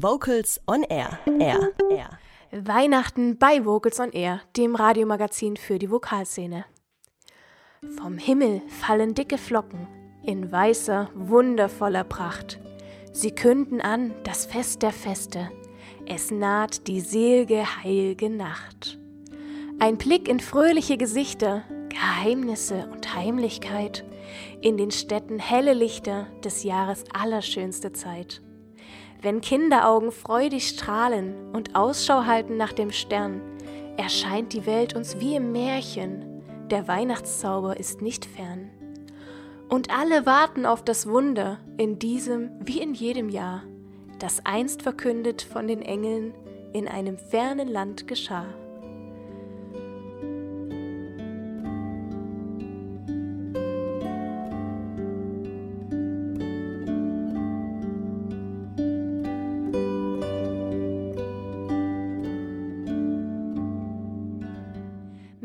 Vocals on Air. Air. Air. Weihnachten bei Vocals on Air, dem Radiomagazin für die Vokalszene. Vom Himmel fallen dicke Flocken in weißer, wundervoller Pracht. Sie künden an das Fest der Feste. Es naht die selige, heilge Nacht. Ein Blick in fröhliche Gesichter, Geheimnisse und Heimlichkeit. In den Städten helle Lichter des Jahres allerschönste Zeit. Wenn Kinderaugen freudig strahlen und Ausschau halten nach dem Stern, erscheint die Welt uns wie im Märchen. Der Weihnachtszauber ist nicht fern. Und alle warten auf das Wunder in diesem wie in jedem Jahr, das einst verkündet von den Engeln in einem fernen Land geschah.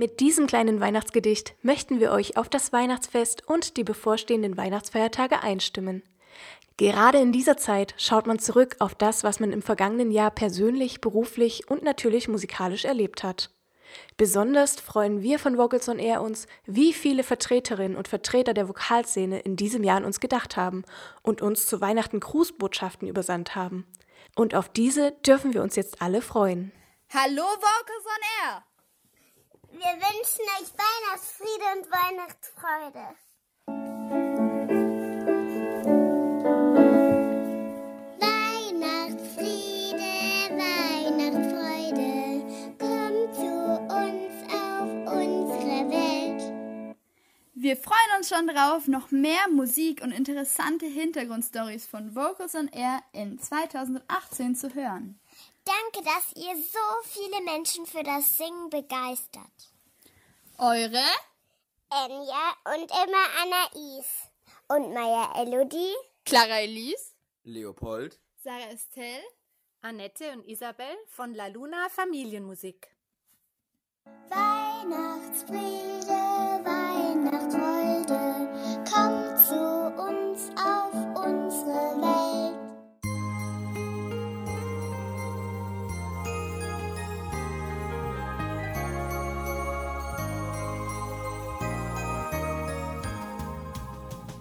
Mit diesem kleinen Weihnachtsgedicht möchten wir euch auf das Weihnachtsfest und die bevorstehenden Weihnachtsfeiertage einstimmen. Gerade in dieser Zeit schaut man zurück auf das, was man im vergangenen Jahr persönlich, beruflich und natürlich musikalisch erlebt hat. Besonders freuen wir von Vocals on Air uns, wie viele Vertreterinnen und Vertreter der Vokalszene in diesem Jahr an uns gedacht haben und uns zu Weihnachten Grußbotschaften übersandt haben. Und auf diese dürfen wir uns jetzt alle freuen. Hallo Vocals on Air! Wir wünschen euch Weihnachtsfriede und Weihnachtsfreude. Weihnachtsfriede, Weihnachtsfreude, kommt zu uns auf unsere Welt. Wir freuen uns schon drauf, noch mehr Musik und interessante Hintergrundstories von Vocals on Air in 2018 zu hören. Danke, dass ihr so viele Menschen für das Singen begeistert. Eure Enya und immer Anais. Und Maya Elodie. Clara Elise, Leopold, Sarah Estelle, Annette und Isabel von La Luna Familienmusik. Weihnachtsfriede, Weihnachtsfreude, kommt zu uns auf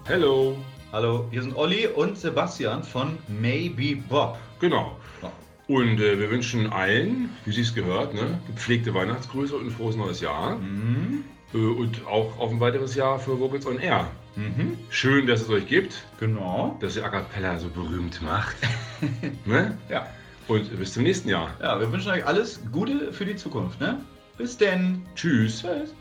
Hello. Hallo, hier sind Olli und Sebastian von Maybe Bob. Genau. Und äh, wir wünschen allen, wie Sie es gehört, ne, gepflegte Weihnachtsgrüße und ein frohes neues Jahr. Mhm. Äh, und auch auf ein weiteres Jahr für Vocals on Air. Mhm. Schön, dass es euch gibt, Genau. dass ihr A Cappella so berühmt macht. ne? Ja. Und bis zum nächsten Jahr. ja, wir wünschen euch alles Gute für die Zukunft. Ne? Bis denn. Tschüss. Tschüss.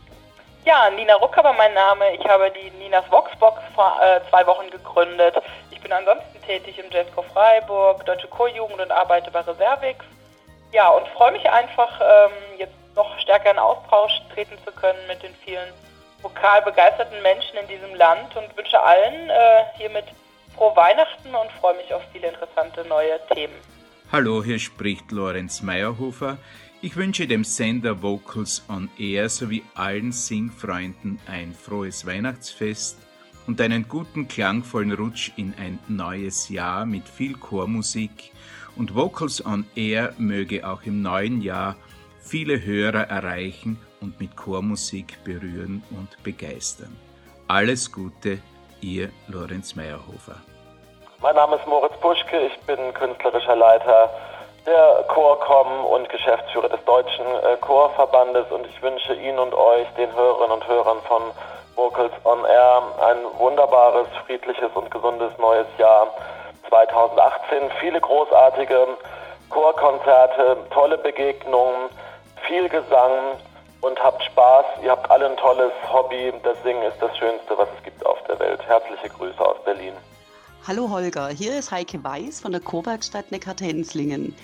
Ja, Nina Rucker mein Name. Ich habe die Ninas Voxbox vor äh, zwei Wochen gegründet. Ich bin ansonsten tätig im Jazzchor Freiburg, Deutsche Chorjugend und arbeite bei Reservix. Ja, und freue mich einfach, ähm, jetzt noch stärker in Austausch treten zu können mit den vielen vokal begeisterten Menschen in diesem Land und wünsche allen äh, hiermit frohe Weihnachten und freue mich auf viele interessante neue Themen. Hallo, hier spricht Lorenz Meyerhofer. Ich wünsche dem Sender Vocals on Air sowie allen Singfreunden ein frohes Weihnachtsfest und einen guten klangvollen Rutsch in ein neues Jahr mit viel Chormusik. Und Vocals on Air möge auch im neuen Jahr viele Hörer erreichen und mit Chormusik berühren und begeistern. Alles Gute, ihr Lorenz Meyerhofer. Mein Name ist Moritz Buschke, ich bin künstlerischer Leiter der Chorcom und Geschäftsführer des Deutschen äh, Chorverbandes und ich wünsche Ihnen und euch, den Hörerinnen und Hörern von Vocals on Air, ein wunderbares, friedliches und gesundes neues Jahr 2018. Viele großartige Chorkonzerte, tolle Begegnungen, viel Gesang und habt Spaß. Ihr habt alle ein tolles Hobby. Das Singen ist das Schönste, was es gibt auf der Welt. Herzliche Grüße aus Berlin. Hallo Holger, hier ist Heike Weiß von der Chorwerkstatt Neckartenzlingen.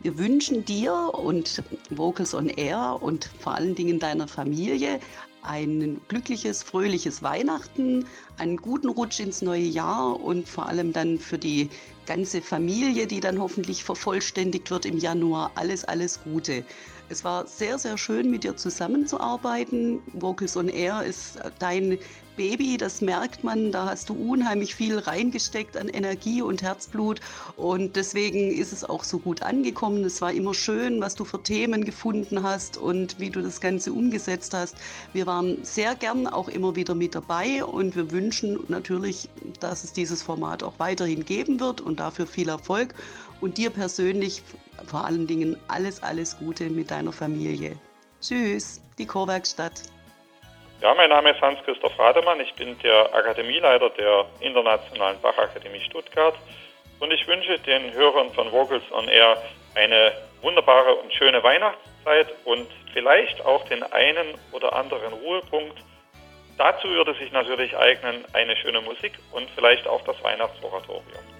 Wir wünschen dir und Vocals on Air und vor allen Dingen deiner Familie ein glückliches, fröhliches Weihnachten, einen guten Rutsch ins neue Jahr und vor allem dann für die ganze Familie, die dann hoffentlich vervollständigt wird im Januar. Alles, alles Gute. Es war sehr, sehr schön, mit dir zusammenzuarbeiten. Vocals on Air ist dein Baby, das merkt man. Da hast du unheimlich viel reingesteckt an Energie und Herzblut. Und deswegen ist es auch so gut angekommen. Es war immer schön, was du für Themen gefunden hast und wie du das Ganze umgesetzt hast. Wir waren sehr gern auch immer wieder mit dabei und wir wünschen natürlich, dass es dieses Format auch weiterhin geben wird und dafür viel Erfolg. Und dir persönlich vor allen Dingen alles, alles Gute mit deiner Familie. Tschüss, die Chorwerkstatt. Ja, mein Name ist Hans-Christoph Rademann. Ich bin der Akademieleiter der Internationalen Bachakademie Stuttgart. Und ich wünsche den Hörern von Vocals on Air eine wunderbare und schöne Weihnachtszeit und vielleicht auch den einen oder anderen Ruhepunkt. Dazu würde sich natürlich eignen eine schöne Musik und vielleicht auch das Weihnachtsoratorium.